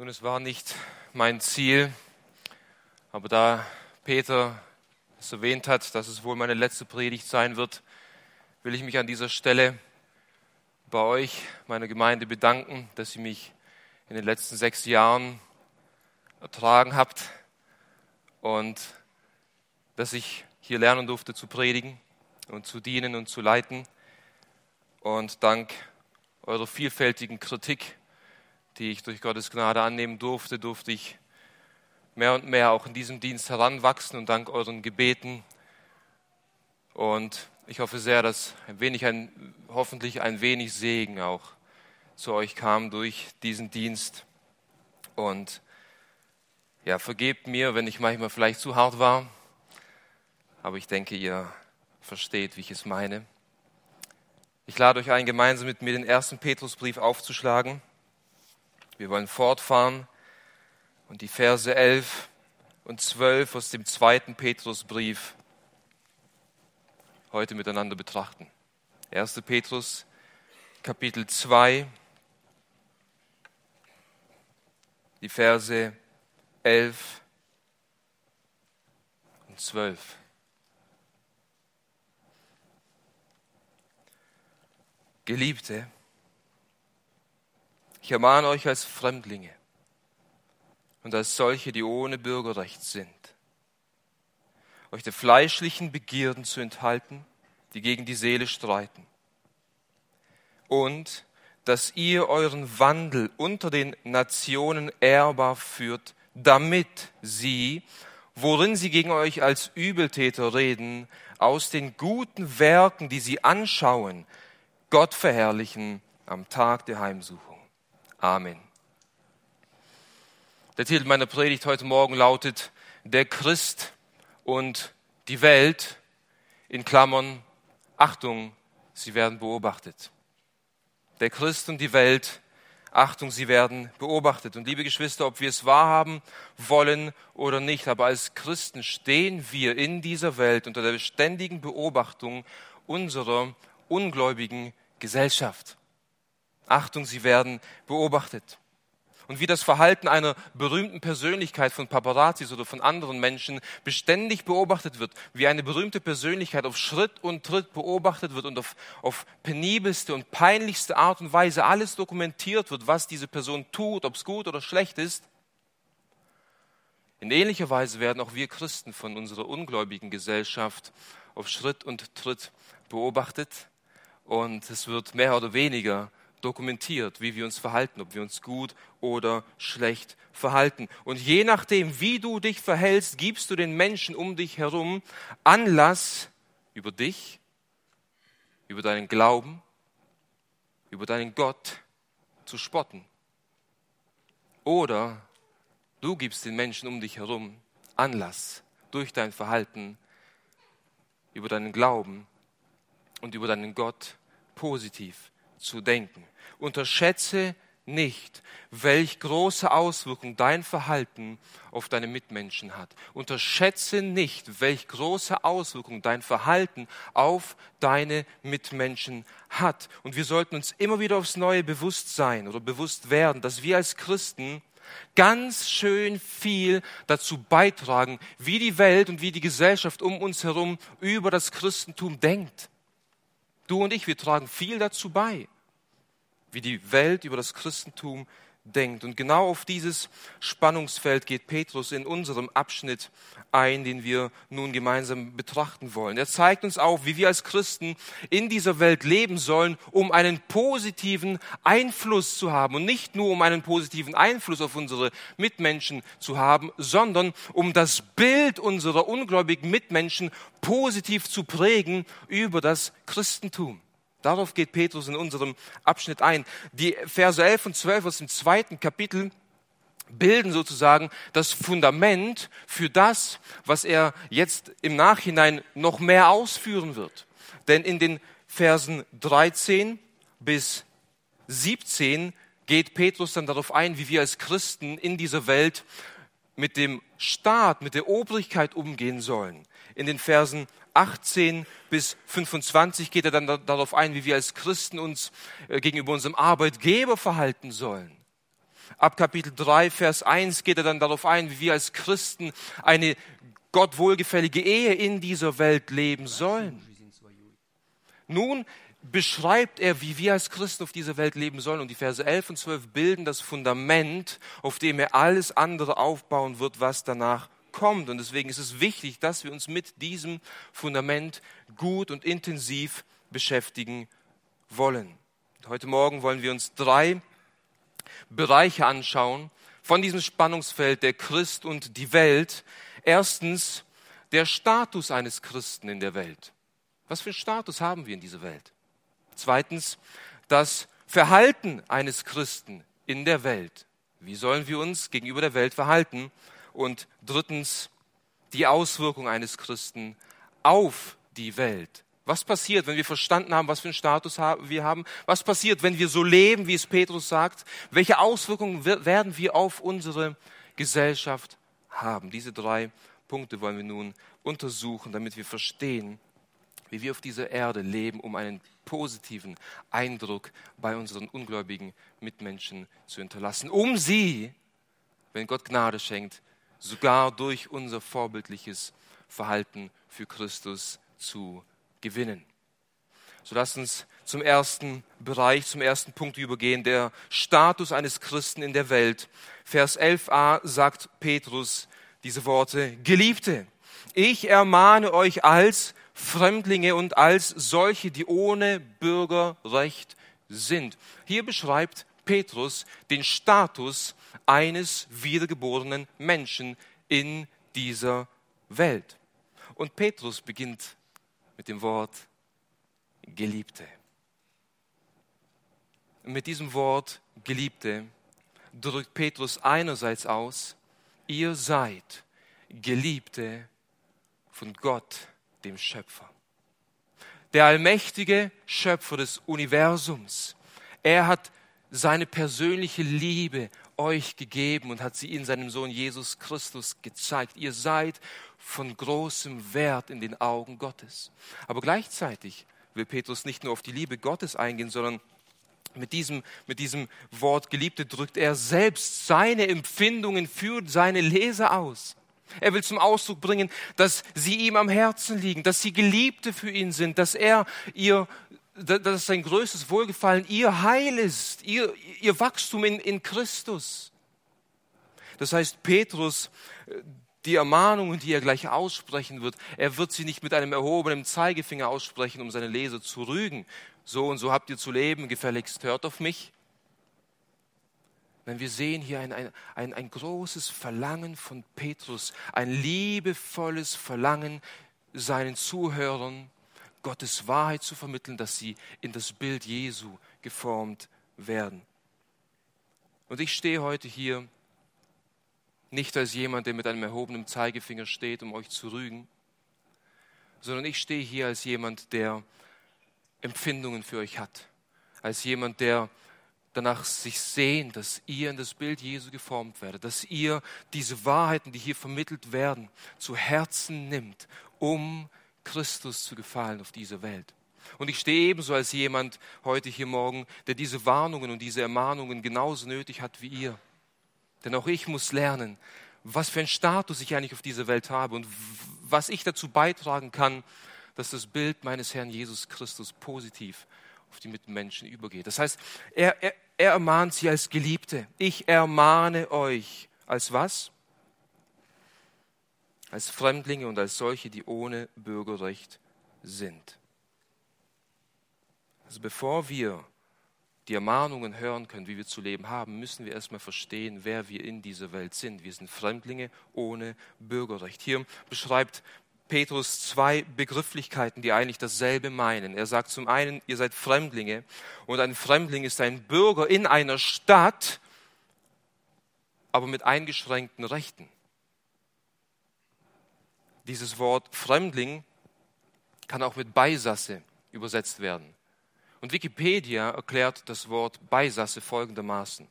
Nun, es war nicht mein Ziel, aber da Peter es erwähnt hat, dass es wohl meine letzte Predigt sein wird, will ich mich an dieser Stelle bei euch, meiner Gemeinde, bedanken, dass ihr mich in den letzten sechs Jahren ertragen habt und dass ich hier lernen durfte zu predigen und zu dienen und zu leiten. Und dank eurer vielfältigen Kritik die ich durch Gottes Gnade annehmen durfte, durfte ich mehr und mehr auch in diesem Dienst heranwachsen und dank euren Gebeten. Und ich hoffe sehr, dass ein wenig, ein, hoffentlich ein wenig Segen auch zu euch kam durch diesen Dienst. Und ja, vergebt mir, wenn ich manchmal vielleicht zu hart war, aber ich denke, ihr versteht, wie ich es meine. Ich lade euch ein, gemeinsam mit mir den ersten Petrusbrief aufzuschlagen. Wir wollen fortfahren und die Verse 11 und 12 aus dem zweiten Petrusbrief heute miteinander betrachten. 1. Petrus Kapitel 2, die Verse 11 und 12. Geliebte, ich ermahne euch als Fremdlinge und als solche, die ohne Bürgerrecht sind, euch der fleischlichen Begierden zu enthalten, die gegen die Seele streiten. Und dass ihr euren Wandel unter den Nationen ehrbar führt, damit sie, worin sie gegen euch als Übeltäter reden, aus den guten Werken, die sie anschauen, Gott verherrlichen am Tag der Heimsuchung. Amen. Der Titel meiner Predigt heute Morgen lautet Der Christ und die Welt in Klammern Achtung, sie werden beobachtet. Der Christ und die Welt, Achtung, sie werden beobachtet. Und liebe Geschwister, ob wir es wahrhaben wollen oder nicht, aber als Christen stehen wir in dieser Welt unter der ständigen Beobachtung unserer ungläubigen Gesellschaft. Achtung, sie werden beobachtet. Und wie das Verhalten einer berühmten Persönlichkeit von Paparazzis oder von anderen Menschen beständig beobachtet wird, wie eine berühmte Persönlichkeit auf Schritt und Tritt beobachtet wird und auf, auf penibelste und peinlichste Art und Weise alles dokumentiert wird, was diese Person tut, ob es gut oder schlecht ist, in ähnlicher Weise werden auch wir Christen von unserer ungläubigen Gesellschaft auf Schritt und Tritt beobachtet und es wird mehr oder weniger dokumentiert, wie wir uns verhalten, ob wir uns gut oder schlecht verhalten. Und je nachdem, wie du dich verhältst, gibst du den Menschen um dich herum Anlass über dich, über deinen Glauben, über deinen Gott zu spotten. Oder du gibst den Menschen um dich herum Anlass durch dein Verhalten, über deinen Glauben und über deinen Gott positiv zu denken. Unterschätze nicht, welch große Auswirkung dein Verhalten auf deine Mitmenschen hat. Unterschätze nicht, welch große Auswirkung dein Verhalten auf deine Mitmenschen hat. Und wir sollten uns immer wieder aufs Neue bewusst sein oder bewusst werden, dass wir als Christen ganz schön viel dazu beitragen, wie die Welt und wie die Gesellschaft um uns herum über das Christentum denkt. Du und ich, wir tragen viel dazu bei wie die Welt über das Christentum denkt. Und genau auf dieses Spannungsfeld geht Petrus in unserem Abschnitt ein, den wir nun gemeinsam betrachten wollen. Er zeigt uns auf, wie wir als Christen in dieser Welt leben sollen, um einen positiven Einfluss zu haben. Und nicht nur um einen positiven Einfluss auf unsere Mitmenschen zu haben, sondern um das Bild unserer ungläubigen Mitmenschen positiv zu prägen über das Christentum. Darauf geht Petrus in unserem Abschnitt ein. Die Verse 11 und 12 aus dem zweiten Kapitel bilden sozusagen das Fundament für das, was er jetzt im Nachhinein noch mehr ausführen wird. Denn in den Versen 13 bis 17 geht Petrus dann darauf ein, wie wir als Christen in dieser Welt mit dem Staat, mit der Obrigkeit umgehen sollen. In den Versen 18 bis 25 geht er dann darauf ein, wie wir als Christen uns äh, gegenüber unserem Arbeitgeber verhalten sollen. Ab Kapitel 3, Vers 1 geht er dann darauf ein, wie wir als Christen eine Gott wohlgefällige Ehe in dieser Welt leben sollen. Nun beschreibt er, wie wir als Christen auf dieser Welt leben sollen. Und die Verse 11 und 12 bilden das Fundament, auf dem er alles andere aufbauen wird, was danach kommt. Und deswegen ist es wichtig, dass wir uns mit diesem Fundament gut und intensiv beschäftigen wollen. Heute Morgen wollen wir uns drei Bereiche anschauen von diesem Spannungsfeld der Christ und die Welt. Erstens der Status eines Christen in der Welt. Was für einen Status haben wir in dieser Welt? Zweitens das Verhalten eines Christen in der Welt. Wie sollen wir uns gegenüber der Welt verhalten? Und drittens die Auswirkung eines Christen auf die Welt. Was passiert, wenn wir verstanden haben, was für einen Status wir haben? Was passiert, wenn wir so leben, wie es Petrus sagt? Welche Auswirkungen werden wir auf unsere Gesellschaft haben? Diese drei Punkte wollen wir nun untersuchen, damit wir verstehen, wie wir auf dieser Erde leben, um einen positiven Eindruck bei unseren ungläubigen Mitmenschen zu hinterlassen, um sie, wenn Gott Gnade schenkt, sogar durch unser vorbildliches Verhalten für Christus zu gewinnen. So lasst uns zum ersten Bereich, zum ersten Punkt übergehen, der Status eines Christen in der Welt. Vers 11a sagt Petrus diese Worte, Geliebte, ich ermahne euch als Fremdlinge und als solche, die ohne Bürgerrecht sind. Hier beschreibt Petrus den Status eines wiedergeborenen Menschen in dieser Welt. Und Petrus beginnt mit dem Wort Geliebte. Mit diesem Wort Geliebte drückt Petrus einerseits aus, ihr seid Geliebte von Gott, dem Schöpfer. Der allmächtige Schöpfer des Universums. Er hat seine persönliche Liebe euch gegeben und hat sie in seinem Sohn Jesus Christus gezeigt. Ihr seid von großem Wert in den Augen Gottes. Aber gleichzeitig will Petrus nicht nur auf die Liebe Gottes eingehen, sondern mit diesem, mit diesem Wort Geliebte drückt er selbst seine Empfindungen für seine Leser aus. Er will zum Ausdruck bringen, dass sie ihm am Herzen liegen, dass sie Geliebte für ihn sind, dass er ihr, dass sein größtes Wohlgefallen ihr Heil ist, ihr, ihr Wachstum in, in Christus. Das heißt, Petrus, die Ermahnungen, die er gleich aussprechen wird, er wird sie nicht mit einem erhobenen Zeigefinger aussprechen, um seine Leser zu rügen. So und so habt ihr zu leben, gefälligst hört auf mich, denn wir sehen hier ein, ein, ein, ein großes Verlangen von Petrus, ein liebevolles Verlangen seinen Zuhörern, Gottes Wahrheit zu vermitteln, dass sie in das Bild Jesu geformt werden. Und ich stehe heute hier nicht als jemand, der mit einem erhobenen Zeigefinger steht, um euch zu rügen, sondern ich stehe hier als jemand, der Empfindungen für euch hat, als jemand, der danach sich sehen, dass ihr in das Bild Jesu geformt werdet, dass ihr diese Wahrheiten, die hier vermittelt werden, zu Herzen nimmt, um Christus zu gefallen auf dieser Welt. Und ich stehe ebenso als jemand heute hier morgen, der diese Warnungen und diese Ermahnungen genauso nötig hat wie ihr. Denn auch ich muss lernen, was für einen Status ich eigentlich auf dieser Welt habe und was ich dazu beitragen kann, dass das Bild meines Herrn Jesus Christus positiv auf die Mitmenschen übergeht. Das heißt, er, er, er ermahnt sie als Geliebte. Ich ermahne euch als was? Als Fremdlinge und als solche, die ohne Bürgerrecht sind. Also bevor wir die Ermahnungen hören können, wie wir zu leben haben, müssen wir erstmal verstehen, wer wir in dieser Welt sind. Wir sind Fremdlinge ohne Bürgerrecht. Hier beschreibt Petrus zwei Begrifflichkeiten, die eigentlich dasselbe meinen. Er sagt zum einen, ihr seid Fremdlinge und ein Fremdling ist ein Bürger in einer Stadt, aber mit eingeschränkten Rechten. Dieses Wort Fremdling kann auch mit Beisasse übersetzt werden. Und Wikipedia erklärt das Wort Beisasse folgendermaßen.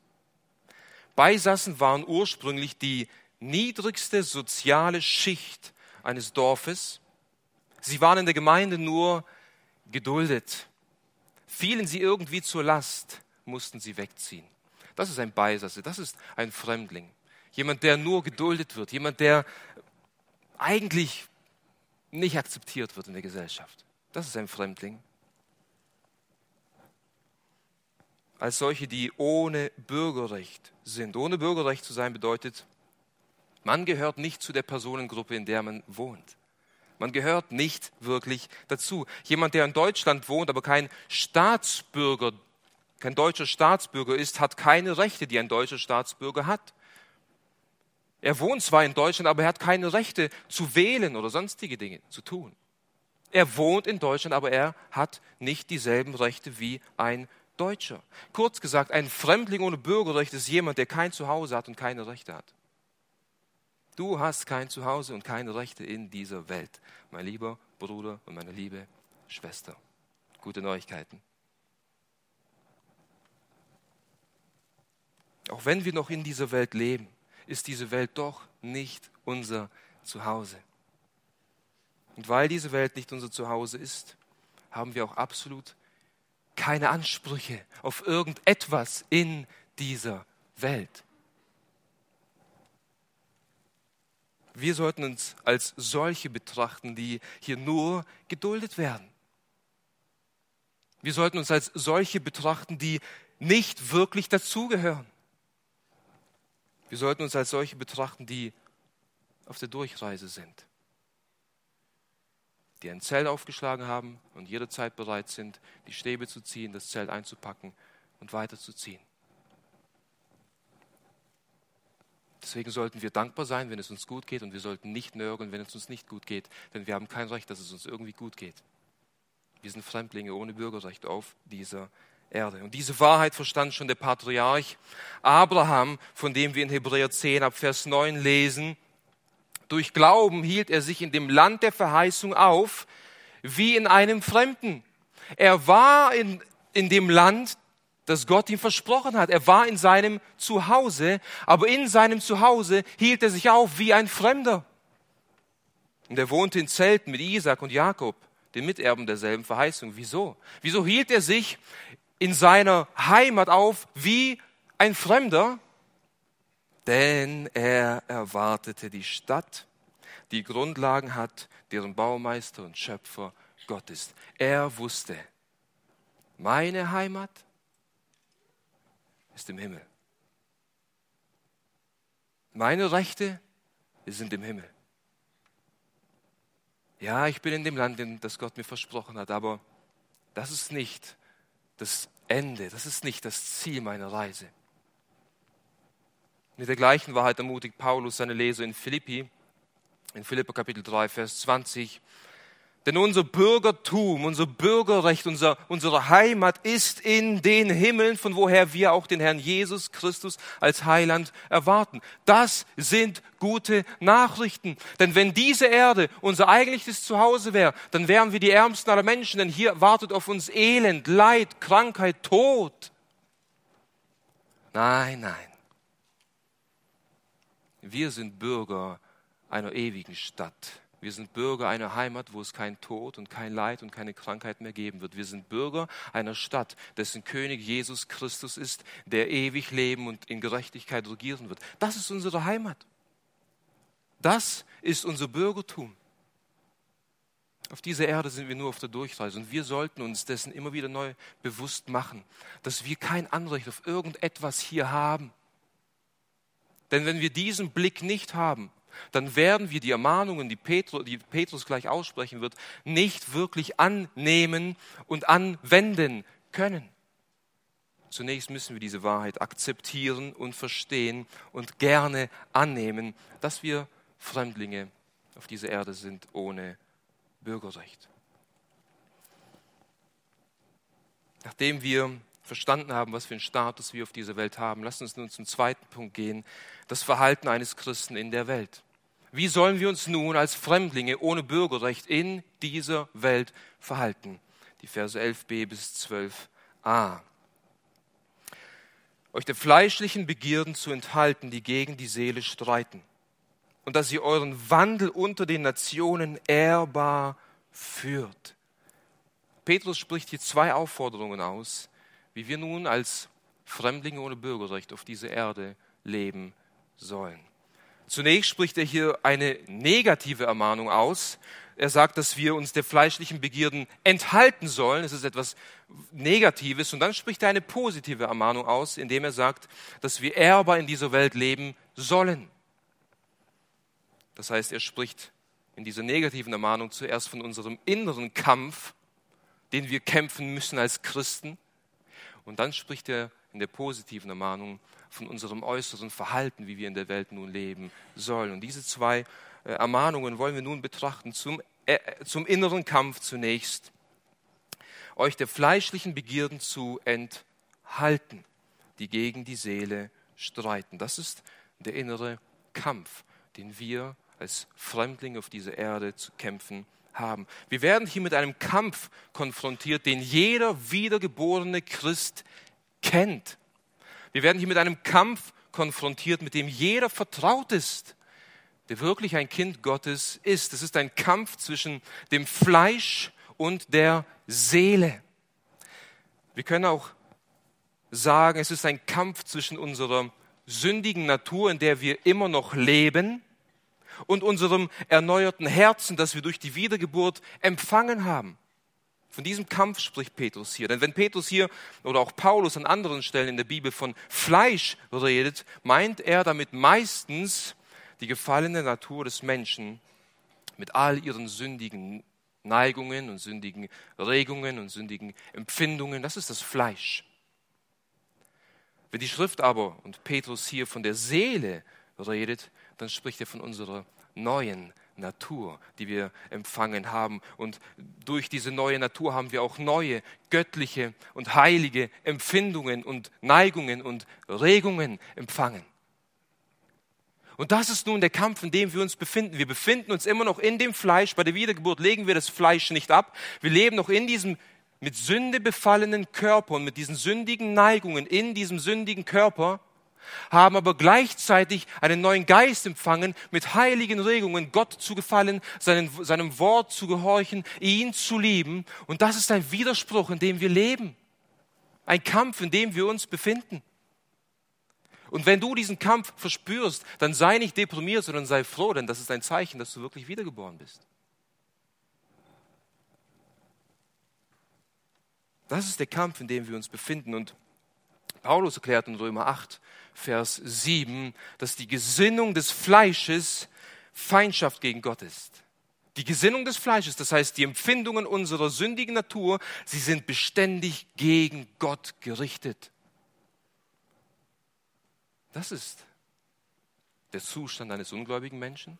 Beisassen waren ursprünglich die niedrigste soziale Schicht eines Dorfes. Sie waren in der Gemeinde nur geduldet. Fielen sie irgendwie zur Last, mussten sie wegziehen. Das ist ein Beisatz, das ist ein Fremdling. Jemand, der nur geduldet wird, jemand, der eigentlich nicht akzeptiert wird in der Gesellschaft. Das ist ein Fremdling. Als solche, die ohne Bürgerrecht sind. Ohne Bürgerrecht zu sein bedeutet, man gehört nicht zu der Personengruppe, in der man wohnt. Man gehört nicht wirklich dazu. Jemand, der in Deutschland wohnt, aber kein Staatsbürger, kein deutscher Staatsbürger ist, hat keine Rechte, die ein deutscher Staatsbürger hat. Er wohnt zwar in Deutschland, aber er hat keine Rechte zu wählen oder sonstige Dinge zu tun. Er wohnt in Deutschland, aber er hat nicht dieselben Rechte wie ein Deutscher. Kurz gesagt, ein Fremdling ohne Bürgerrecht ist jemand, der kein Zuhause hat und keine Rechte hat. Du hast kein Zuhause und keine Rechte in dieser Welt, mein lieber Bruder und meine liebe Schwester. Gute Neuigkeiten. Auch wenn wir noch in dieser Welt leben, ist diese Welt doch nicht unser Zuhause. Und weil diese Welt nicht unser Zuhause ist, haben wir auch absolut keine Ansprüche auf irgendetwas in dieser Welt. Wir sollten uns als solche betrachten, die hier nur geduldet werden. Wir sollten uns als solche betrachten, die nicht wirklich dazugehören. Wir sollten uns als solche betrachten, die auf der Durchreise sind, die ein Zelt aufgeschlagen haben und jederzeit bereit sind, die Stäbe zu ziehen, das Zelt einzupacken und weiterzuziehen. Deswegen sollten wir dankbar sein, wenn es uns gut geht, und wir sollten nicht nörgeln, wenn es uns nicht gut geht, denn wir haben kein Recht, dass es uns irgendwie gut geht. Wir sind Fremdlinge ohne Bürgerrecht auf dieser Erde. Und diese Wahrheit verstand schon der Patriarch Abraham, von dem wir in Hebräer 10 ab Vers 9 lesen. Durch Glauben hielt er sich in dem Land der Verheißung auf, wie in einem Fremden. Er war in, in dem Land, das Gott ihm versprochen hat. Er war in seinem Zuhause, aber in seinem Zuhause hielt er sich auf wie ein Fremder. Und er wohnte in Zelten mit Isaac und Jakob, den Miterben derselben Verheißung. Wieso? Wieso hielt er sich in seiner Heimat auf wie ein Fremder, denn er erwartete die Stadt, die Grundlagen hat, deren Baumeister und Schöpfer Gott ist. Er wusste, meine Heimat ist im Himmel. Meine Rechte sind im Himmel. Ja, ich bin in dem Land, das Gott mir versprochen hat, aber das ist nicht das Ende, das ist nicht das Ziel meiner Reise. Mit der gleichen Wahrheit ermutigt Paulus seine Leser in Philippi, in Philippa Kapitel 3, Vers 20. Denn unser Bürgertum, unser Bürgerrecht, unser, unsere Heimat ist in den Himmeln, von woher wir auch den Herrn Jesus Christus als Heiland erwarten. Das sind gute Nachrichten. Denn wenn diese Erde unser eigentliches Zuhause wäre, dann wären wir die Ärmsten aller Menschen, denn hier wartet auf uns Elend, Leid, Krankheit, Tod. Nein, nein. Wir sind Bürger einer ewigen Stadt wir sind Bürger einer Heimat, wo es kein Tod und kein Leid und keine Krankheit mehr geben wird. Wir sind Bürger einer Stadt, dessen König Jesus Christus ist, der ewig leben und in Gerechtigkeit regieren wird. Das ist unsere Heimat. Das ist unser Bürgertum. Auf dieser Erde sind wir nur auf der Durchreise und wir sollten uns dessen immer wieder neu bewusst machen, dass wir kein Anrecht auf irgendetwas hier haben. Denn wenn wir diesen Blick nicht haben, dann werden wir die Ermahnungen, die Petrus, die Petrus gleich aussprechen wird, nicht wirklich annehmen und anwenden können. Zunächst müssen wir diese Wahrheit akzeptieren und verstehen und gerne annehmen, dass wir Fremdlinge auf dieser Erde sind ohne Bürgerrecht. Nachdem wir verstanden haben, was für einen Status wir auf dieser Welt haben, lassen uns nun zum zweiten Punkt gehen, das Verhalten eines Christen in der Welt. Wie sollen wir uns nun als Fremdlinge ohne Bürgerrecht in dieser Welt verhalten? Die Verse 11b bis 12a. Euch der fleischlichen Begierden zu enthalten, die gegen die Seele streiten, und dass ihr euren Wandel unter den Nationen ehrbar führt. Petrus spricht hier zwei Aufforderungen aus, wie wir nun als Fremdlinge ohne Bürgerrecht auf dieser Erde leben sollen. Zunächst spricht er hier eine negative Ermahnung aus. Er sagt, dass wir uns der fleischlichen Begierden enthalten sollen. Es ist etwas Negatives. Und dann spricht er eine positive Ermahnung aus, indem er sagt, dass wir Erber in dieser Welt leben sollen. Das heißt, er spricht in dieser negativen Ermahnung zuerst von unserem inneren Kampf, den wir kämpfen müssen als Christen. Und dann spricht er in der positiven Ermahnung von unserem äußeren Verhalten, wie wir in der Welt nun leben sollen. Und diese zwei äh, Ermahnungen wollen wir nun betrachten. Zum, äh, zum inneren Kampf zunächst. Euch der fleischlichen Begierden zu enthalten, die gegen die Seele streiten. Das ist der innere Kampf, den wir als Fremdlinge auf dieser Erde zu kämpfen haben. Wir werden hier mit einem Kampf konfrontiert, den jeder wiedergeborene Christ kennt. Wir werden hier mit einem Kampf konfrontiert, mit dem jeder vertraut ist, der wirklich ein Kind Gottes ist. Es ist ein Kampf zwischen dem Fleisch und der Seele. Wir können auch sagen, es ist ein Kampf zwischen unserer sündigen Natur, in der wir immer noch leben, und unserem erneuerten Herzen, das wir durch die Wiedergeburt empfangen haben. Von diesem Kampf spricht Petrus hier. Denn wenn Petrus hier oder auch Paulus an anderen Stellen in der Bibel von Fleisch redet, meint er damit meistens die gefallene Natur des Menschen mit all ihren sündigen Neigungen und sündigen Regungen und sündigen Empfindungen. Das ist das Fleisch. Wenn die Schrift aber und Petrus hier von der Seele redet, dann spricht er von unserer neuen Natur, die wir empfangen haben. Und durch diese neue Natur haben wir auch neue göttliche und heilige Empfindungen und Neigungen und Regungen empfangen. Und das ist nun der Kampf, in dem wir uns befinden. Wir befinden uns immer noch in dem Fleisch. Bei der Wiedergeburt legen wir das Fleisch nicht ab. Wir leben noch in diesem mit Sünde befallenen Körper und mit diesen sündigen Neigungen in diesem sündigen Körper haben aber gleichzeitig einen neuen Geist empfangen, mit heiligen Regungen Gott zu gefallen, seinen, seinem Wort zu gehorchen, ihn zu lieben. Und das ist ein Widerspruch, in dem wir leben. Ein Kampf, in dem wir uns befinden. Und wenn du diesen Kampf verspürst, dann sei nicht deprimiert, sondern sei froh, denn das ist ein Zeichen, dass du wirklich wiedergeboren bist. Das ist der Kampf, in dem wir uns befinden. Und Paulus erklärt in Römer 8, Vers 7, dass die Gesinnung des Fleisches Feindschaft gegen Gott ist. Die Gesinnung des Fleisches, das heißt die Empfindungen unserer sündigen Natur, sie sind beständig gegen Gott gerichtet. Das ist der Zustand eines ungläubigen Menschen.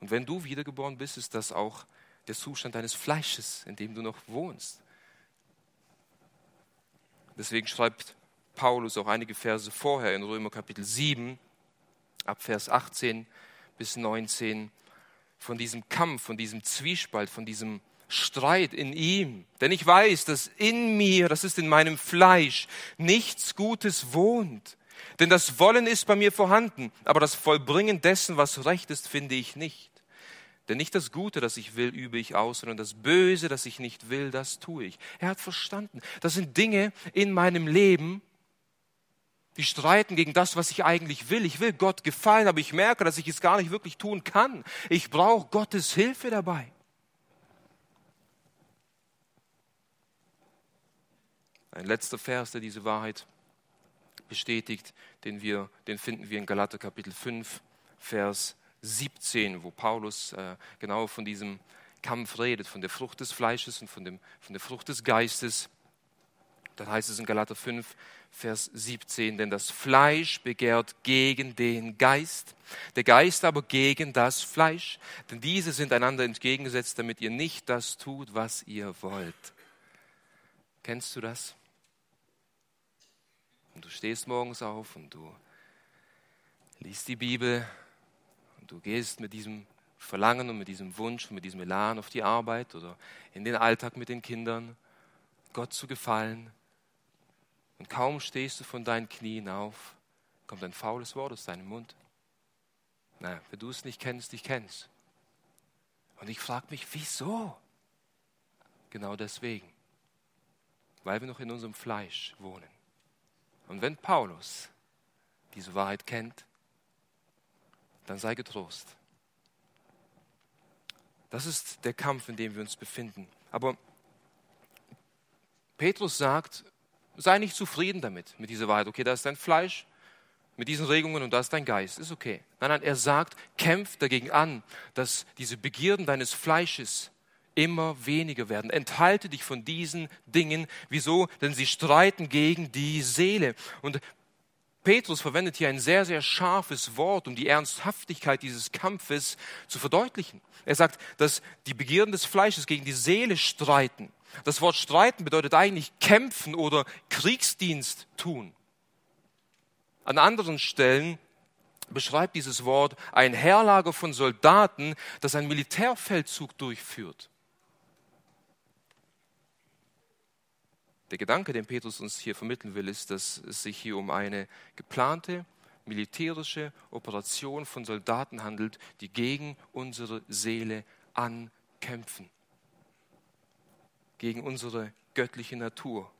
Und wenn du wiedergeboren bist, ist das auch der Zustand deines Fleisches, in dem du noch wohnst. Deswegen schreibt Paulus auch einige Verse vorher in Römer Kapitel 7, ab Vers 18 bis 19, von diesem Kampf, von diesem Zwiespalt, von diesem Streit in ihm. Denn ich weiß, dass in mir, das ist in meinem Fleisch, nichts Gutes wohnt. Denn das Wollen ist bei mir vorhanden, aber das Vollbringen dessen, was recht ist, finde ich nicht. Denn nicht das Gute, das ich will, übe ich aus, sondern das Böse, das ich nicht will, das tue ich. Er hat verstanden. Das sind Dinge in meinem Leben, die streiten gegen das, was ich eigentlich will. Ich will Gott gefallen, aber ich merke, dass ich es gar nicht wirklich tun kann. Ich brauche Gottes Hilfe dabei. Ein letzter Vers, der diese Wahrheit bestätigt, den, wir, den finden wir in Galater Kapitel 5, Vers 17, wo Paulus äh, genau von diesem Kampf redet, von der Frucht des Fleisches und von, dem, von der Frucht des Geistes. Dann heißt es in Galater 5, Vers 17, denn das Fleisch begehrt gegen den Geist, der Geist aber gegen das Fleisch, denn diese sind einander entgegengesetzt, damit ihr nicht das tut, was ihr wollt. Kennst du das? Und du stehst morgens auf und du liest die Bibel du gehst mit diesem Verlangen und mit diesem Wunsch und mit diesem Elan auf die Arbeit oder in den Alltag mit den Kindern, Gott zu gefallen. Und kaum stehst du von deinen Knien auf, kommt ein faules Wort aus deinem Mund. Na, wenn du es nicht kennst, ich kenn's. Und ich frage mich, wieso? Genau deswegen. Weil wir noch in unserem Fleisch wohnen. Und wenn Paulus diese Wahrheit kennt, dann sei getrost. Das ist der Kampf, in dem wir uns befinden. Aber Petrus sagt, sei nicht zufrieden damit, mit dieser Wahrheit. Okay, da ist dein Fleisch, mit diesen Regungen und da ist dein Geist. Ist okay. Nein, nein, er sagt, kämpf dagegen an, dass diese Begierden deines Fleisches immer weniger werden. Enthalte dich von diesen Dingen. Wieso? Denn sie streiten gegen die Seele. Und Petrus verwendet hier ein sehr, sehr scharfes Wort, um die Ernsthaftigkeit dieses Kampfes zu verdeutlichen. Er sagt, dass die Begierden des Fleisches gegen die Seele streiten. Das Wort streiten bedeutet eigentlich kämpfen oder Kriegsdienst tun. An anderen Stellen beschreibt dieses Wort ein Heerlager von Soldaten, das einen Militärfeldzug durchführt. Der Gedanke, den Petrus uns hier vermitteln will, ist, dass es sich hier um eine geplante militärische Operation von Soldaten handelt, die gegen unsere Seele ankämpfen, gegen unsere göttliche Natur.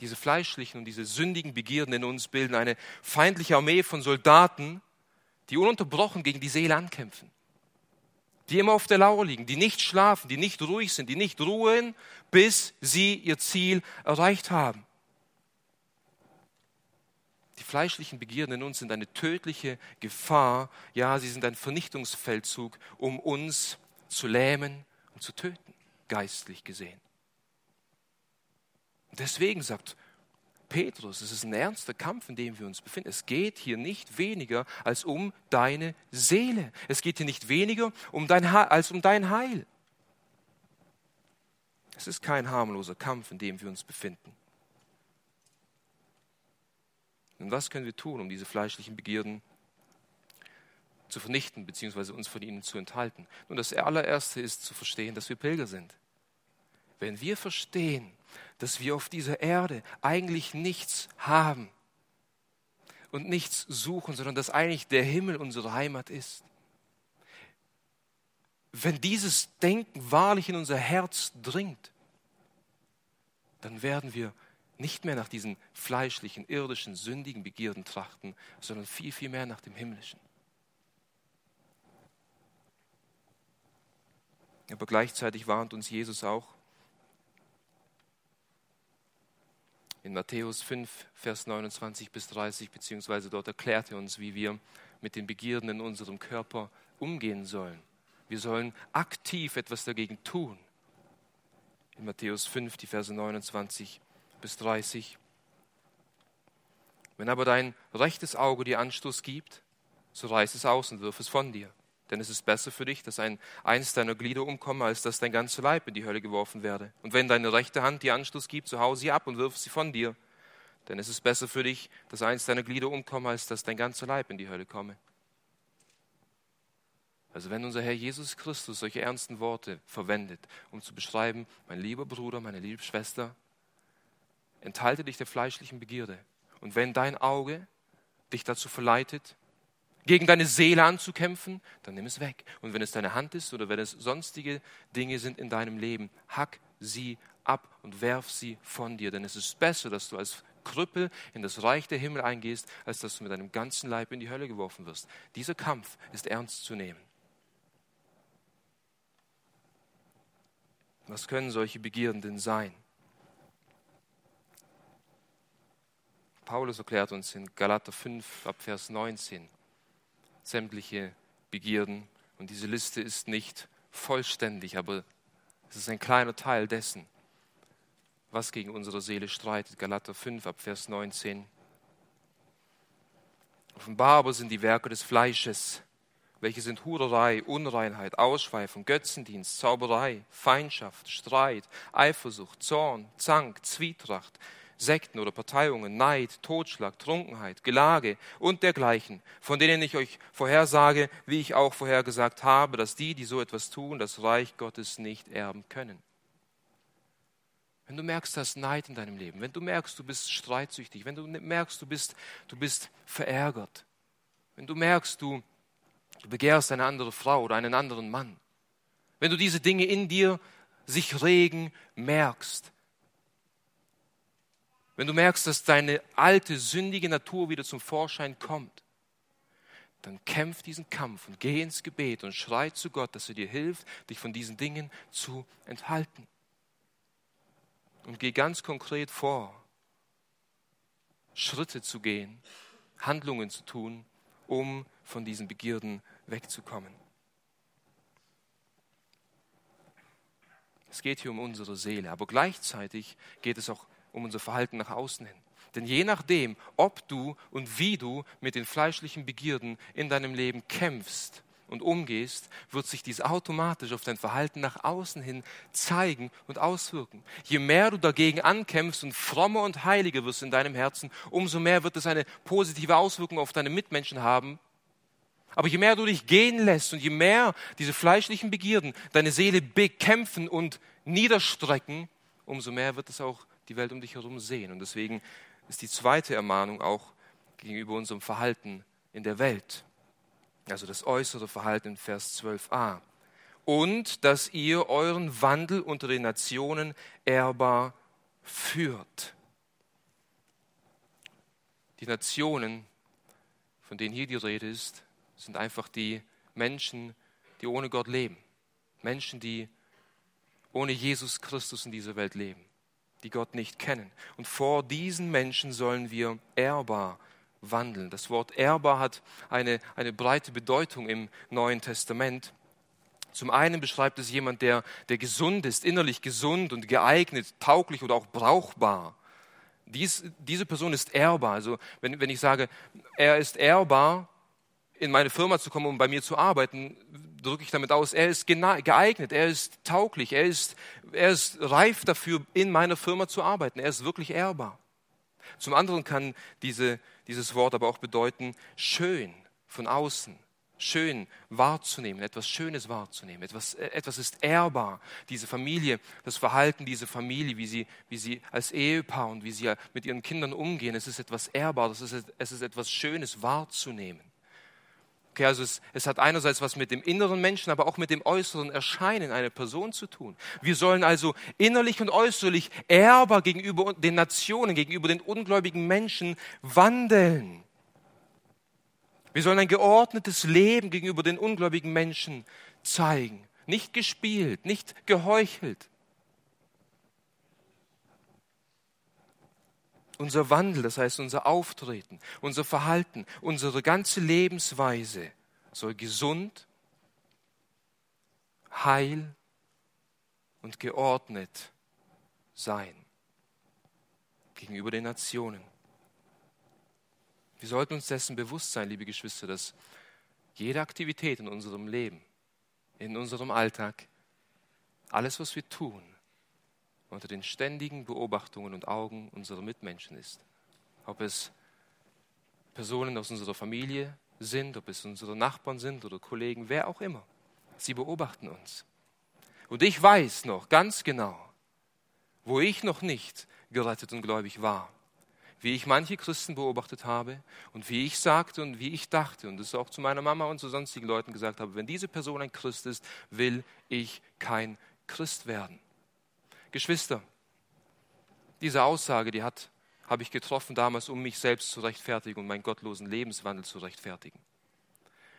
Diese fleischlichen und diese sündigen Begierden in uns bilden eine feindliche Armee von Soldaten, die ununterbrochen gegen die Seele ankämpfen die immer auf der Lauer liegen, die nicht schlafen, die nicht ruhig sind, die nicht ruhen, bis sie ihr Ziel erreicht haben. Die fleischlichen Begierden in uns sind eine tödliche Gefahr. Ja, sie sind ein Vernichtungsfeldzug, um uns zu lähmen und zu töten, geistlich gesehen. Deswegen sagt Petrus, es ist ein ernster Kampf, in dem wir uns befinden. Es geht hier nicht weniger als um deine Seele. Es geht hier nicht weniger um dein als um dein Heil. Es ist kein harmloser Kampf, in dem wir uns befinden. Und was können wir tun, um diese fleischlichen Begierden zu vernichten, beziehungsweise uns von ihnen zu enthalten? Nun, das allererste ist zu verstehen, dass wir Pilger sind. Wenn wir verstehen, dass wir auf dieser Erde eigentlich nichts haben und nichts suchen, sondern dass eigentlich der Himmel unsere Heimat ist. Wenn dieses Denken wahrlich in unser Herz dringt, dann werden wir nicht mehr nach diesen fleischlichen, irdischen, sündigen Begierden trachten, sondern viel, viel mehr nach dem himmlischen. Aber gleichzeitig warnt uns Jesus auch, in Matthäus 5, Vers 29 bis 30, beziehungsweise dort erklärt er uns, wie wir mit den Begierden in unserem Körper umgehen sollen. Wir sollen aktiv etwas dagegen tun. In Matthäus 5, die Verse 29 bis 30. Wenn aber dein rechtes Auge dir Anstoß gibt, so reiß es aus und wirf es von dir. Denn es ist besser für dich, dass ein eins deiner Glieder umkomme, als dass dein ganzer Leib in die Hölle geworfen werde. Und wenn deine rechte Hand dir Anstoß gibt, so hau sie ab und wirf sie von dir. Denn es ist besser für dich, dass eins deiner Glieder umkomme, als dass dein ganzer Leib in die Hölle komme. Also wenn unser Herr Jesus Christus solche ernsten Worte verwendet, um zu beschreiben, mein lieber Bruder, meine liebe Schwester, enthalte dich der fleischlichen Begierde. Und wenn dein Auge dich dazu verleitet, gegen deine Seele anzukämpfen, dann nimm es weg. Und wenn es deine Hand ist oder wenn es sonstige Dinge sind in deinem Leben, hack sie ab und werf sie von dir. Denn es ist besser, dass du als Krüppel in das Reich der Himmel eingehst, als dass du mit deinem ganzen Leib in die Hölle geworfen wirst. Dieser Kampf ist ernst zu nehmen. Was können solche Begierden denn sein? Paulus erklärt uns in Galater 5 ab Vers 19, sämtliche Begierden. Und diese Liste ist nicht vollständig, aber es ist ein kleiner Teil dessen, was gegen unsere Seele streitet. Galater 5 ab Vers 19. Offenbar aber sind die Werke des Fleisches, welche sind Hurerei, Unreinheit, Ausschweifung, Götzendienst, Zauberei, Feindschaft, Streit, Eifersucht, Zorn, Zank, Zwietracht, Sekten oder Parteiungen, Neid, Totschlag, Trunkenheit, Gelage und dergleichen, von denen ich euch vorhersage, wie ich auch vorhergesagt habe, dass die, die so etwas tun, das Reich Gottes nicht erben können. Wenn du merkst, dass Neid in deinem Leben, wenn du merkst, du bist streitsüchtig, wenn du merkst, du bist, du bist verärgert, wenn du merkst, du, du begehrst eine andere Frau oder einen anderen Mann, wenn du diese Dinge in dir sich regen merkst, wenn du merkst, dass deine alte, sündige Natur wieder zum Vorschein kommt, dann kämpf diesen Kampf und geh ins Gebet und schrei zu Gott, dass er dir hilft, dich von diesen Dingen zu enthalten. Und geh ganz konkret vor, Schritte zu gehen, Handlungen zu tun, um von diesen Begierden wegzukommen. Es geht hier um unsere Seele, aber gleichzeitig geht es auch um unser Verhalten nach außen hin. Denn je nachdem, ob du und wie du mit den fleischlichen Begierden in deinem Leben kämpfst und umgehst, wird sich dies automatisch auf dein Verhalten nach außen hin zeigen und auswirken. Je mehr du dagegen ankämpfst und frommer und heiliger wirst in deinem Herzen, umso mehr wird es eine positive Auswirkung auf deine Mitmenschen haben. Aber je mehr du dich gehen lässt und je mehr diese fleischlichen Begierden deine Seele bekämpfen und niederstrecken, umso mehr wird es auch die Welt um dich herum sehen. Und deswegen ist die zweite Ermahnung auch gegenüber unserem Verhalten in der Welt. Also das äußere Verhalten in Vers 12a. Und dass ihr euren Wandel unter den Nationen ehrbar führt. Die Nationen, von denen hier die Rede ist, sind einfach die Menschen, die ohne Gott leben. Menschen, die ohne Jesus Christus in dieser Welt leben die Gott nicht kennen. Und vor diesen Menschen sollen wir ehrbar wandeln. Das Wort ehrbar hat eine, eine breite Bedeutung im Neuen Testament. Zum einen beschreibt es jemand, der, der gesund ist, innerlich gesund und geeignet, tauglich oder auch brauchbar. Dies, diese Person ist ehrbar. Also wenn, wenn ich sage, er ist ehrbar, in meine Firma zu kommen, um bei mir zu arbeiten, drücke ich damit aus, er ist geeignet, er ist tauglich, er ist, er ist reif dafür, in meiner Firma zu arbeiten, er ist wirklich ehrbar. Zum anderen kann diese, dieses Wort aber auch bedeuten, schön von außen, schön wahrzunehmen, etwas Schönes wahrzunehmen, etwas, etwas ist ehrbar. Diese Familie, das Verhalten dieser Familie, wie sie, wie sie als Ehepaar und wie sie mit ihren Kindern umgehen, es ist etwas Ehrbares, es ist, es ist etwas Schönes wahrzunehmen. Okay, also es, es hat einerseits was mit dem inneren Menschen, aber auch mit dem äußeren Erscheinen einer Person zu tun. Wir sollen also innerlich und äußerlich ehrbar gegenüber den Nationen, gegenüber den ungläubigen Menschen wandeln. Wir sollen ein geordnetes Leben gegenüber den ungläubigen Menschen zeigen. Nicht gespielt, nicht geheuchelt. Unser Wandel, das heißt unser Auftreten, unser Verhalten, unsere ganze Lebensweise soll gesund, heil und geordnet sein gegenüber den Nationen. Wir sollten uns dessen bewusst sein, liebe Geschwister, dass jede Aktivität in unserem Leben, in unserem Alltag, alles, was wir tun, unter den ständigen Beobachtungen und Augen unserer Mitmenschen ist. Ob es Personen aus unserer Familie sind, ob es unsere Nachbarn sind oder Kollegen, wer auch immer. Sie beobachten uns. Und ich weiß noch ganz genau, wo ich noch nicht gerettet und gläubig war, wie ich manche Christen beobachtet habe und wie ich sagte und wie ich dachte und es auch zu meiner Mama und zu sonstigen Leuten gesagt habe, wenn diese Person ein Christ ist, will ich kein Christ werden. Geschwister, diese Aussage, die hat, habe ich getroffen damals, um mich selbst zu rechtfertigen und meinen gottlosen Lebenswandel zu rechtfertigen.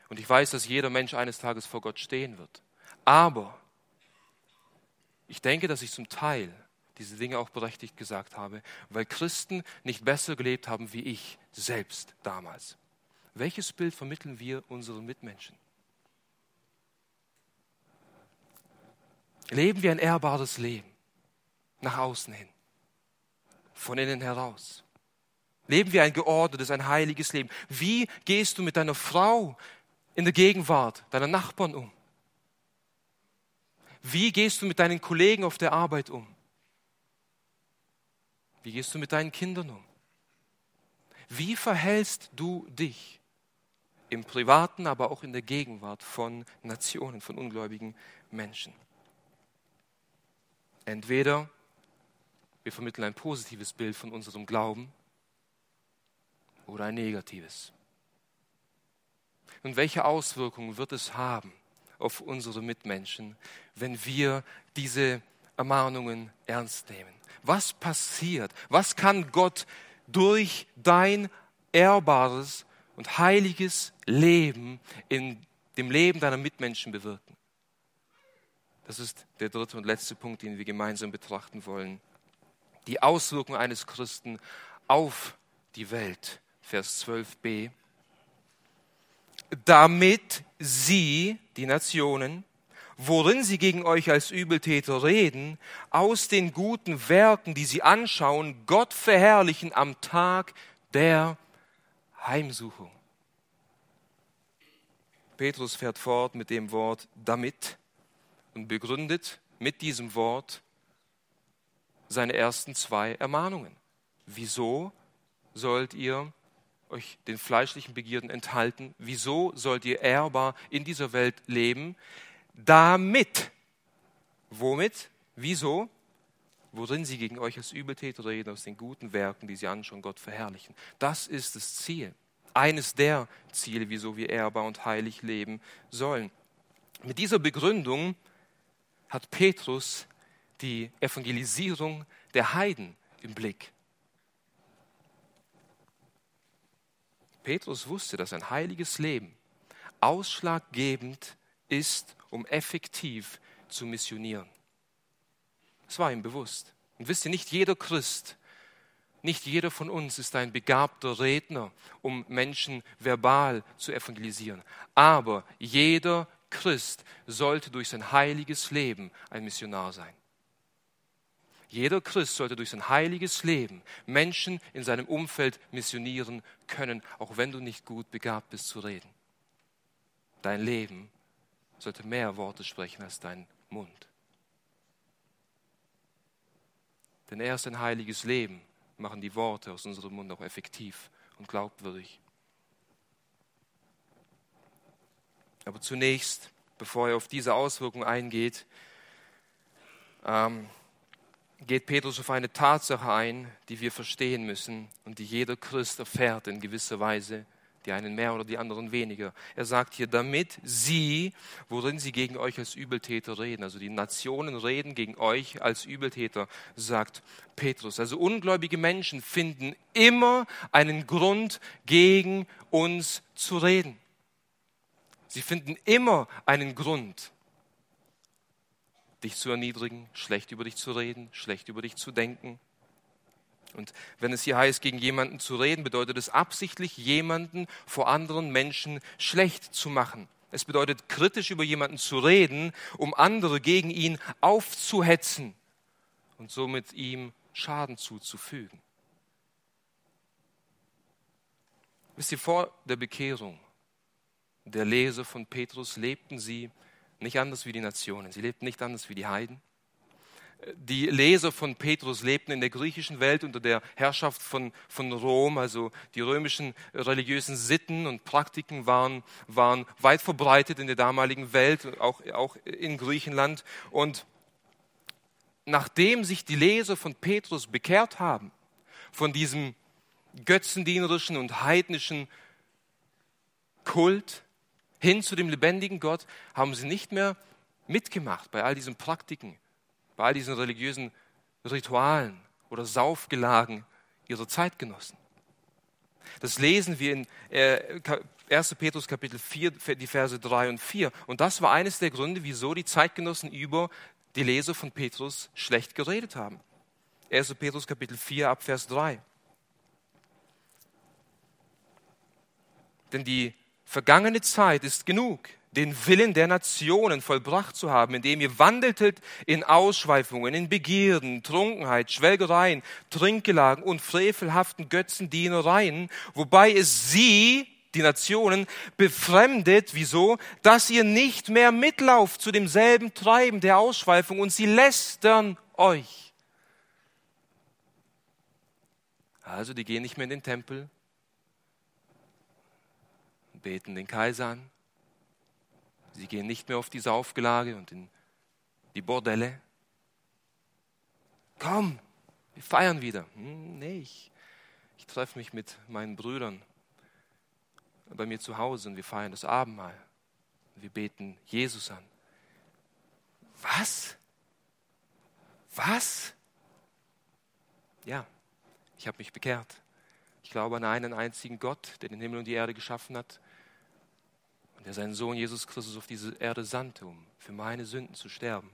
Und ich weiß, dass jeder Mensch eines Tages vor Gott stehen wird. Aber ich denke, dass ich zum Teil diese Dinge auch berechtigt gesagt habe, weil Christen nicht besser gelebt haben wie ich selbst damals. Welches Bild vermitteln wir unseren Mitmenschen? Leben wir ein ehrbares Leben? Nach außen hin, von innen heraus. Leben wir ein geordnetes, ein heiliges Leben. Wie gehst du mit deiner Frau in der Gegenwart deiner Nachbarn um? Wie gehst du mit deinen Kollegen auf der Arbeit um? Wie gehst du mit deinen Kindern um? Wie verhältst du dich im privaten, aber auch in der Gegenwart von Nationen, von ungläubigen Menschen? Entweder wir vermitteln ein positives Bild von unserem Glauben oder ein negatives. Und welche Auswirkungen wird es haben auf unsere Mitmenschen, wenn wir diese Ermahnungen ernst nehmen. Was passiert? Was kann Gott durch dein ehrbares und heiliges Leben in dem Leben deiner Mitmenschen bewirken? Das ist der dritte und letzte Punkt, den wir gemeinsam betrachten wollen. Die Auswirkungen eines Christen auf die Welt. Vers 12b. Damit sie, die Nationen, worin sie gegen euch als Übeltäter reden, aus den guten Werken, die sie anschauen, Gott verherrlichen am Tag der Heimsuchung. Petrus fährt fort mit dem Wort damit und begründet mit diesem Wort seine ersten zwei Ermahnungen. Wieso sollt ihr euch den fleischlichen Begierden enthalten? Wieso sollt ihr ehrbar in dieser Welt leben? damit. Womit? Wieso? Worin sie gegen euch als Übeltäter reden, aus den guten Werken, die sie anschauen, Gott verherrlichen. Das ist das Ziel. Eines der Ziele, wieso wir ehrbar und heilig leben sollen. Mit dieser Begründung hat Petrus die Evangelisierung der Heiden im Blick. Petrus wusste, dass ein heiliges Leben ausschlaggebend ist um effektiv zu missionieren. Das war ihm bewusst. Und wisst ihr, nicht jeder Christ, nicht jeder von uns ist ein begabter Redner, um Menschen verbal zu evangelisieren. Aber jeder Christ sollte durch sein heiliges Leben ein Missionar sein. Jeder Christ sollte durch sein heiliges Leben Menschen in seinem Umfeld missionieren können, auch wenn du nicht gut begabt bist zu reden. Dein Leben sollte mehr Worte sprechen als dein Mund. Denn erst ein heiliges Leben machen die Worte aus unserem Mund auch effektiv und glaubwürdig. Aber zunächst, bevor er auf diese Auswirkung eingeht, ähm, geht Petrus auf eine Tatsache ein, die wir verstehen müssen und die jeder Christ erfährt in gewisser Weise die einen mehr oder die anderen weniger. Er sagt hier, damit sie, worin sie gegen euch als Übeltäter reden, also die Nationen reden gegen euch als Übeltäter, sagt Petrus. Also ungläubige Menschen finden immer einen Grund, gegen uns zu reden. Sie finden immer einen Grund, dich zu erniedrigen, schlecht über dich zu reden, schlecht über dich zu denken. Und wenn es hier heißt, gegen jemanden zu reden, bedeutet es absichtlich, jemanden vor anderen Menschen schlecht zu machen. Es bedeutet kritisch über jemanden zu reden, um andere gegen ihn aufzuhetzen und somit ihm Schaden zuzufügen. Wisst ihr, vor der Bekehrung der Leser von Petrus lebten sie nicht anders wie die Nationen. Sie lebten nicht anders wie die Heiden. Die Leser von Petrus lebten in der griechischen Welt unter der Herrschaft von, von Rom, also die römischen religiösen Sitten und Praktiken waren, waren weit verbreitet in der damaligen Welt, auch, auch in Griechenland. Und nachdem sich die Leser von Petrus bekehrt haben, von diesem götzendienerischen und heidnischen Kult hin zu dem lebendigen Gott, haben sie nicht mehr mitgemacht bei all diesen Praktiken bei all diesen religiösen Ritualen oder Saufgelagen ihrer Zeitgenossen. Das lesen wir in 1. Äh, Petrus Kapitel 4, die Verse 3 und 4. Und das war eines der Gründe, wieso die Zeitgenossen über die Leser von Petrus schlecht geredet haben. 1. Petrus Kapitel 4 ab Vers 3. Denn die vergangene Zeit ist genug, den Willen der Nationen vollbracht zu haben, indem ihr wandeltet in Ausschweifungen, in Begierden, Trunkenheit, Schwelgereien, Trinkgelagen und frevelhaften Götzendienereien, wobei es sie, die Nationen, befremdet, wieso? Dass ihr nicht mehr mitlauft zu demselben Treiben der Ausschweifung und sie lästern euch. Also die gehen nicht mehr in den Tempel, beten den Kaiser an, Sie gehen nicht mehr auf die Saufgelage und in die Bordelle. Komm, wir feiern wieder. Hm, nee, ich, ich treffe mich mit meinen Brüdern bei mir zu Hause und wir feiern das Abendmahl. Wir beten Jesus an. Was? Was? Ja, ich habe mich bekehrt. Ich glaube an einen einzigen Gott, der den Himmel und die Erde geschaffen hat der seinen Sohn Jesus Christus auf diese Erde sandte, um für meine Sünden zu sterben.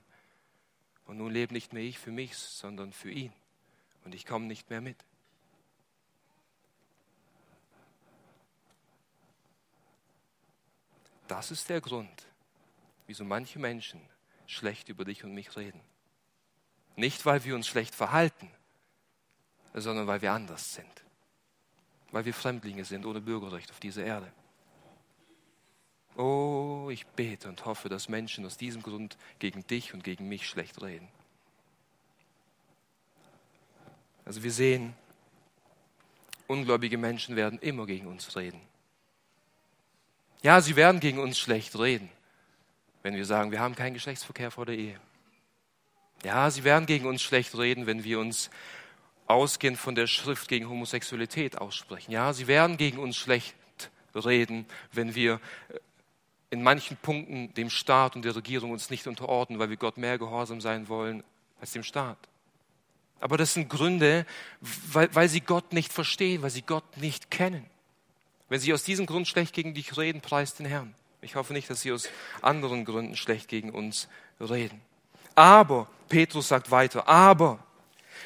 Und nun lebe nicht mehr ich für mich, sondern für ihn. Und ich komme nicht mehr mit. Das ist der Grund, wieso manche Menschen schlecht über dich und mich reden. Nicht, weil wir uns schlecht verhalten, sondern weil wir anders sind. Weil wir Fremdlinge sind ohne Bürgerrecht auf dieser Erde. Oh, ich bete und hoffe, dass Menschen aus diesem Grund gegen dich und gegen mich schlecht reden. Also wir sehen, ungläubige Menschen werden immer gegen uns reden. Ja, sie werden gegen uns schlecht reden, wenn wir sagen, wir haben keinen Geschlechtsverkehr vor der Ehe. Ja, sie werden gegen uns schlecht reden, wenn wir uns ausgehend von der Schrift gegen Homosexualität aussprechen. Ja, sie werden gegen uns schlecht reden, wenn wir äh, in manchen Punkten dem Staat und der Regierung uns nicht unterordnen, weil wir Gott mehr gehorsam sein wollen als dem Staat. Aber das sind Gründe, weil, weil sie Gott nicht verstehen, weil sie Gott nicht kennen. Wenn sie aus diesem Grund schlecht gegen dich reden, preist den Herrn. Ich hoffe nicht, dass sie aus anderen Gründen schlecht gegen uns reden. Aber, Petrus sagt weiter, aber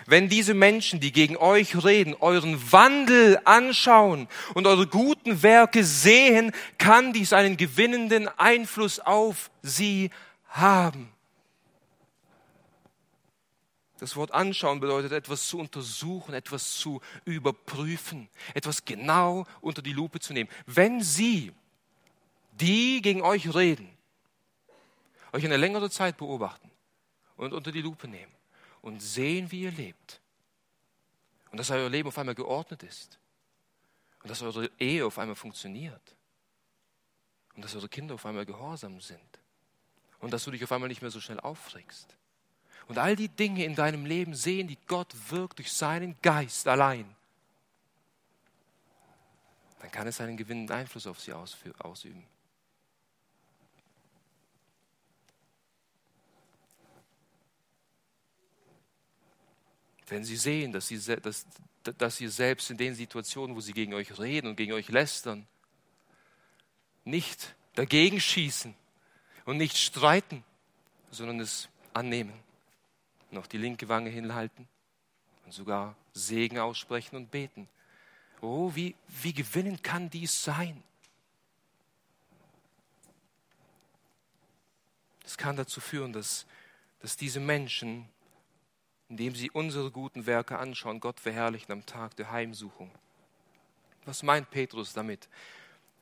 wenn diese Menschen, die gegen euch reden, euren Wandel anschauen und eure guten Werke sehen, kann dies einen gewinnenden Einfluss auf sie haben. Das Wort anschauen bedeutet etwas zu untersuchen, etwas zu überprüfen, etwas genau unter die Lupe zu nehmen. Wenn Sie, die gegen euch reden, euch eine längere Zeit beobachten und unter die Lupe nehmen und sehen, wie ihr lebt. Und dass euer Leben auf einmal geordnet ist. Und dass eure Ehe auf einmal funktioniert. Und dass eure Kinder auf einmal gehorsam sind. Und dass du dich auf einmal nicht mehr so schnell aufregst. Und all die Dinge in deinem Leben sehen, die Gott wirkt durch seinen Geist allein, dann kann es einen gewinnenden Einfluss auf sie ausüben. Wenn sie sehen, dass sie, dass, dass sie selbst in den Situationen, wo sie gegen euch reden und gegen euch lästern, nicht dagegen schießen und nicht streiten, sondern es annehmen noch die linke Wange hinhalten und sogar Segen aussprechen und beten. Oh, wie, wie gewinnend kann dies sein? Es kann dazu führen, dass, dass diese Menschen, indem sie unsere guten Werke anschauen, Gott verherrlichen am Tag der Heimsuchung. Was meint Petrus damit?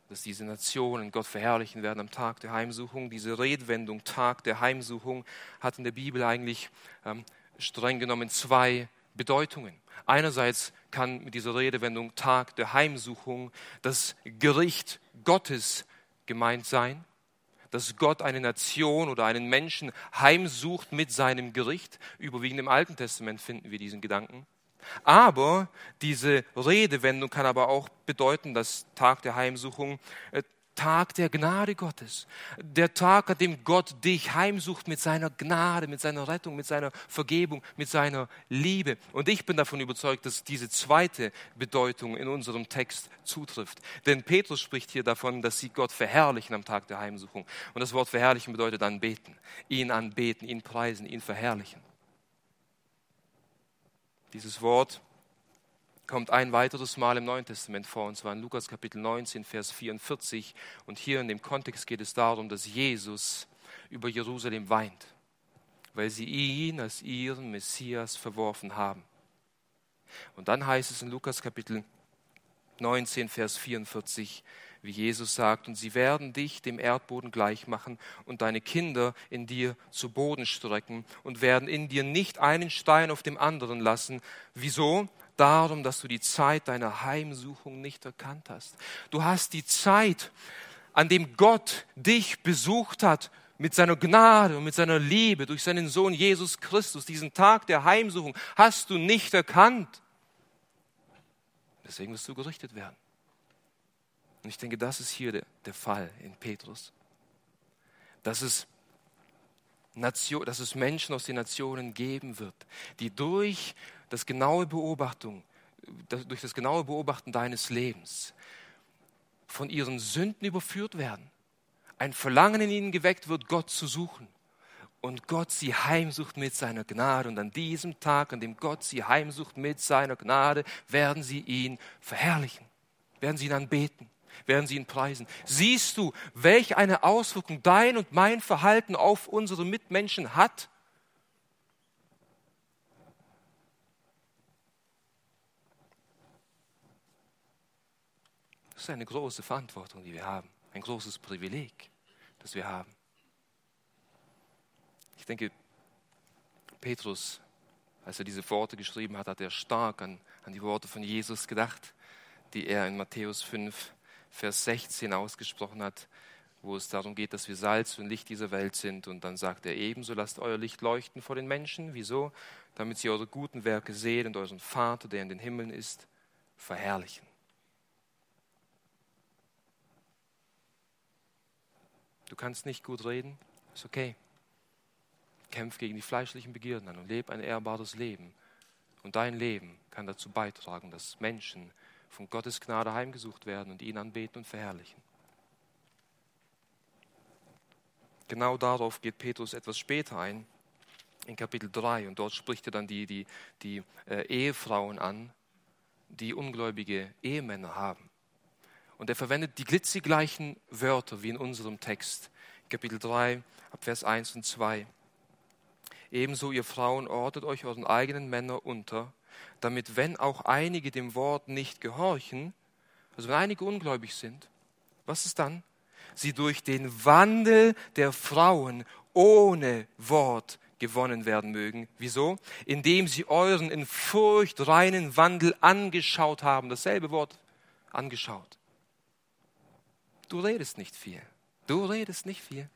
dass diese Nationen Gott verherrlichen werden am Tag der Heimsuchung. Diese Redwendung Tag der Heimsuchung hat in der Bibel eigentlich ähm, streng genommen zwei Bedeutungen. Einerseits kann mit dieser Redewendung Tag der Heimsuchung das Gericht Gottes gemeint sein, dass Gott eine Nation oder einen Menschen heimsucht mit seinem Gericht. Überwiegend im Alten Testament finden wir diesen Gedanken. Aber diese Redewendung kann aber auch bedeuten, dass Tag der Heimsuchung äh, Tag der Gnade Gottes. Der Tag, an dem Gott dich heimsucht mit seiner Gnade, mit seiner Rettung, mit seiner Vergebung, mit seiner Liebe. Und ich bin davon überzeugt, dass diese zweite Bedeutung in unserem Text zutrifft. Denn Petrus spricht hier davon, dass sie Gott verherrlichen am Tag der Heimsuchung. Und das Wort verherrlichen bedeutet anbeten. Ihn anbeten, ihn preisen, ihn verherrlichen. Dieses Wort kommt ein weiteres Mal im Neuen Testament vor, und zwar in Lukas Kapitel 19, Vers 44. Und hier in dem Kontext geht es darum, dass Jesus über Jerusalem weint, weil sie ihn als ihren Messias verworfen haben. Und dann heißt es in Lukas Kapitel 19, Vers 44, wie Jesus sagt, und sie werden dich dem Erdboden gleich machen und deine Kinder in dir zu Boden strecken und werden in dir nicht einen Stein auf dem anderen lassen. Wieso? Darum, dass du die Zeit deiner Heimsuchung nicht erkannt hast. Du hast die Zeit, an dem Gott dich besucht hat, mit seiner Gnade und mit seiner Liebe durch seinen Sohn Jesus Christus, diesen Tag der Heimsuchung, hast du nicht erkannt. Deswegen wirst du gerichtet werden. Und ich denke, das ist hier der, der Fall in Petrus. Dass es Nation, dass es Menschen aus den Nationen geben wird, die durch das genaue Beobachtung, durch das genaue Beobachten deines Lebens von ihren Sünden überführt werden. Ein Verlangen in ihnen geweckt wird, Gott zu suchen. Und Gott sie heimsucht mit seiner Gnade. Und an diesem Tag, an dem Gott sie heimsucht mit seiner Gnade, werden sie ihn verherrlichen, werden sie ihn anbeten werden sie ihn preisen. Siehst du, welch eine Auswirkung dein und mein Verhalten auf unsere Mitmenschen hat? Das ist eine große Verantwortung, die wir haben, ein großes Privileg, das wir haben. Ich denke, Petrus, als er diese Worte geschrieben hat, hat er stark an, an die Worte von Jesus gedacht, die er in Matthäus 5 Vers 16 ausgesprochen hat, wo es darum geht, dass wir Salz und Licht dieser Welt sind. Und dann sagt er ebenso, lasst euer Licht leuchten vor den Menschen. Wieso? Damit sie eure guten Werke sehen und euren Vater, der in den Himmeln ist, verherrlichen. Du kannst nicht gut reden, ist okay. Kämpf gegen die fleischlichen Begierden an und lebe ein ehrbares Leben. Und dein Leben kann dazu beitragen, dass Menschen von Gottes Gnade heimgesucht werden und ihn anbeten und verherrlichen. Genau darauf geht Petrus etwas später ein, in Kapitel 3. Und dort spricht er dann die, die, die äh, Ehefrauen an, die ungläubige Ehemänner haben. Und er verwendet die glitzigleichen Wörter wie in unserem Text. Kapitel 3, ab Vers 1 und 2. Ebenso ihr Frauen ordnet euch euren eigenen Männern unter, damit wenn auch einige dem Wort nicht gehorchen, also wenn einige ungläubig sind, was ist dann? Sie durch den Wandel der Frauen ohne Wort gewonnen werden mögen. Wieso? Indem sie euren in Furcht reinen Wandel angeschaut haben. Dasselbe Wort angeschaut. Du redest nicht viel. Du redest nicht viel.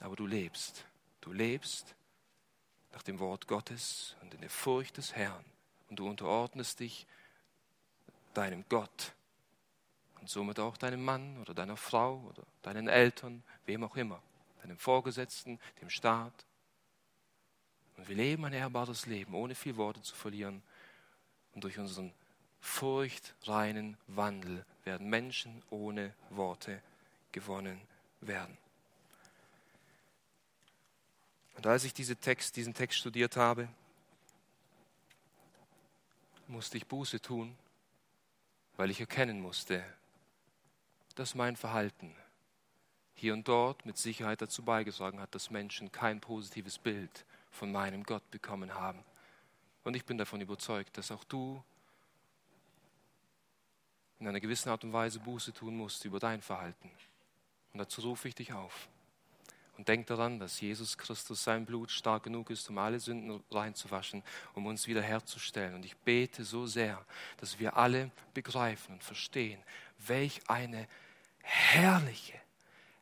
Aber du lebst. Du lebst nach dem Wort Gottes und in der Furcht des Herrn. Und du unterordnest dich deinem Gott und somit auch deinem Mann oder deiner Frau oder deinen Eltern, wem auch immer, deinem Vorgesetzten, dem Staat. Und wir leben ein ehrbares Leben, ohne viel Worte zu verlieren. Und durch unseren furchtreinen Wandel werden Menschen ohne Worte gewonnen werden. Und als ich diese Text, diesen Text studiert habe, musste ich Buße tun, weil ich erkennen musste, dass mein Verhalten hier und dort mit Sicherheit dazu beigetragen hat, dass Menschen kein positives Bild von meinem Gott bekommen haben. Und ich bin davon überzeugt, dass auch du in einer gewissen Art und Weise Buße tun musst über dein Verhalten. Und dazu rufe ich dich auf. Und denk daran, dass Jesus Christus sein Blut stark genug ist, um alle Sünden reinzuwaschen, um uns wiederherzustellen. Und ich bete so sehr, dass wir alle begreifen und verstehen, welch eine herrliche,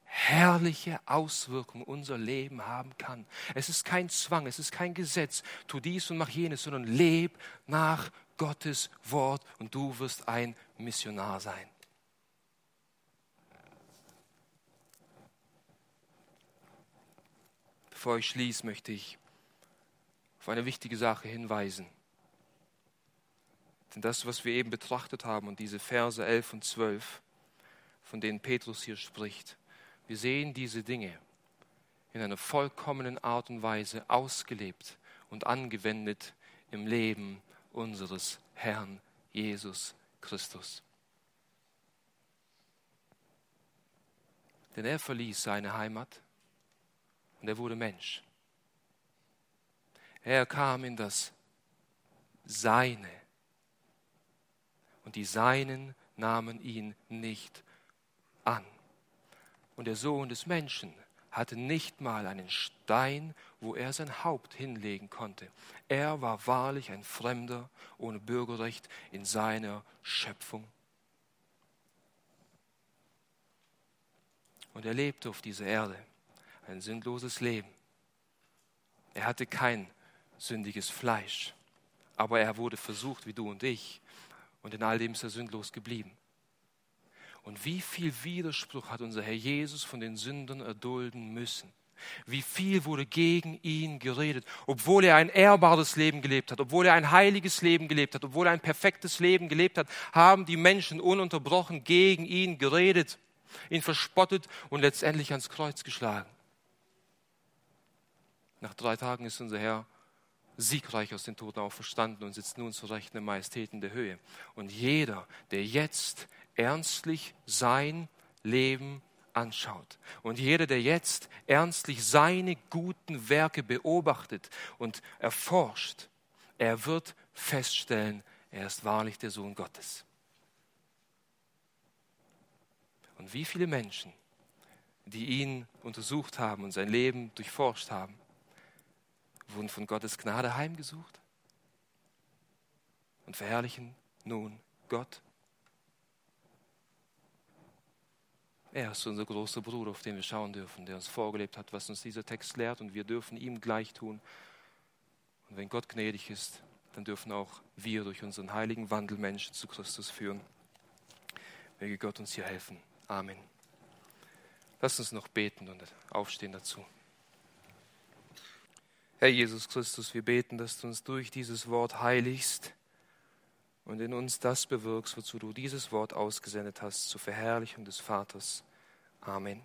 herrliche Auswirkung unser Leben haben kann. Es ist kein Zwang, es ist kein Gesetz, tu dies und mach jenes, sondern leb nach Gottes Wort und du wirst ein Missionar sein. Bevor ich schließe, möchte ich auf eine wichtige Sache hinweisen. Denn das, was wir eben betrachtet haben und diese Verse 11 und 12, von denen Petrus hier spricht, wir sehen diese Dinge in einer vollkommenen Art und Weise ausgelebt und angewendet im Leben unseres Herrn Jesus Christus. Denn er verließ seine Heimat, und er wurde Mensch. Er kam in das Seine und die Seinen nahmen ihn nicht an. Und der Sohn des Menschen hatte nicht mal einen Stein, wo er sein Haupt hinlegen konnte. Er war wahrlich ein Fremder ohne Bürgerrecht in seiner Schöpfung. Und er lebte auf dieser Erde ein sündloses Leben. Er hatte kein sündiges Fleisch, aber er wurde versucht wie du und ich und in all dem ist er sündlos geblieben. Und wie viel Widerspruch hat unser Herr Jesus von den Sündern erdulden müssen? Wie viel wurde gegen ihn geredet, obwohl er ein ehrbares Leben gelebt hat, obwohl er ein heiliges Leben gelebt hat, obwohl er ein perfektes Leben gelebt hat, haben die Menschen ununterbrochen gegen ihn geredet, ihn verspottet und letztendlich ans Kreuz geschlagen. Nach drei Tagen ist unser Herr siegreich aus den Toten auferstanden und sitzt nun zu Rechten der Majestät in der Höhe. Und jeder, der jetzt ernstlich sein Leben anschaut und jeder, der jetzt ernstlich seine guten Werke beobachtet und erforscht, er wird feststellen, er ist wahrlich der Sohn Gottes. Und wie viele Menschen, die ihn untersucht haben und sein Leben durchforscht haben, wurden von Gottes Gnade heimgesucht und verherrlichen nun Gott. Er ist unser großer Bruder, auf den wir schauen dürfen, der uns vorgelebt hat, was uns dieser Text lehrt und wir dürfen ihm gleich tun. Und wenn Gott gnädig ist, dann dürfen auch wir durch unseren heiligen Wandel Menschen zu Christus führen. Möge Gott uns hier helfen. Amen. Lass uns noch beten und aufstehen dazu. Herr Jesus Christus, wir beten, dass du uns durch dieses Wort heiligst und in uns das bewirkst, wozu du dieses Wort ausgesendet hast, zur Verherrlichung des Vaters. Amen.